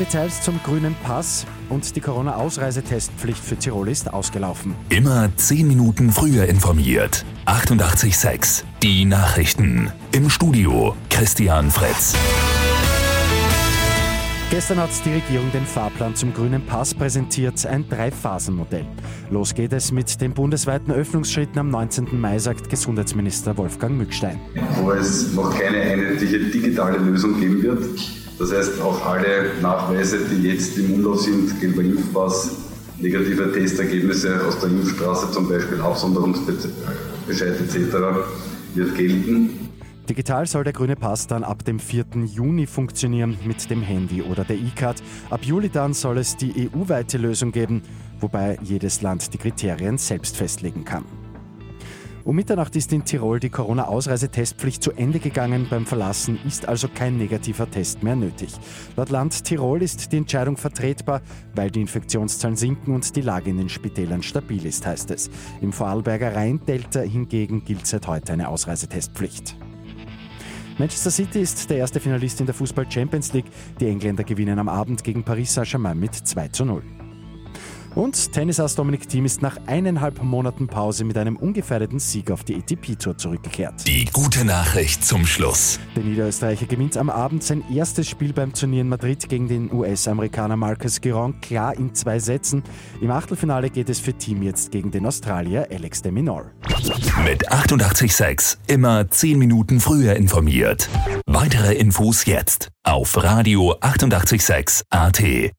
Details zum grünen Pass und die Corona-Ausreisetestpflicht für Tirol ist ausgelaufen. Immer 10 Minuten früher informiert. 88.6 Die Nachrichten. Im Studio Christian Fritz. Gestern hat die Regierung den Fahrplan zum grünen Pass präsentiert, ein Drei-Phasen-Modell. Los geht es mit den bundesweiten Öffnungsschritten am 19. Mai, sagt Gesundheitsminister Wolfgang Mückstein. Wo es noch keine einheitliche digitale Lösung geben wird. Das heißt, auch alle Nachweise, die jetzt im Umlauf sind, gelber Impfpass, negative Testergebnisse aus der Impfstraße, zum Beispiel Aufsonderungsbescheid etc., wird gelten. Digital soll der grüne Pass dann ab dem 4. Juni funktionieren mit dem Handy oder der E-Card. Ab Juli dann soll es die EU-weite Lösung geben, wobei jedes Land die Kriterien selbst festlegen kann. Um Mitternacht ist in Tirol die Corona-Ausreisetestpflicht zu Ende gegangen. Beim Verlassen ist also kein negativer Test mehr nötig. Laut Land Tirol ist die Entscheidung vertretbar, weil die Infektionszahlen sinken und die Lage in den Spitälern stabil ist, heißt es. Im Vorarlberger Rhein-Delta hingegen gilt seit heute eine Ausreisetestpflicht. Manchester City ist der erste Finalist in der Fußball Champions League. Die Engländer gewinnen am Abend gegen Paris Saint-Germain mit 2 zu 0. Und Tennisass Dominik Thiem ist nach eineinhalb Monaten Pause mit einem ungefährdeten Sieg auf die ATP-Tour zurückgekehrt. Die gute Nachricht zum Schluss. Der Niederösterreicher gewinnt am Abend sein erstes Spiel beim Turnier in Madrid gegen den US-Amerikaner Marcus Giron klar in zwei Sätzen. Im Achtelfinale geht es für Team jetzt gegen den Australier Alex de Minor. Mit 886 immer 10 Minuten früher informiert. Weitere Infos jetzt auf Radio 886 AT.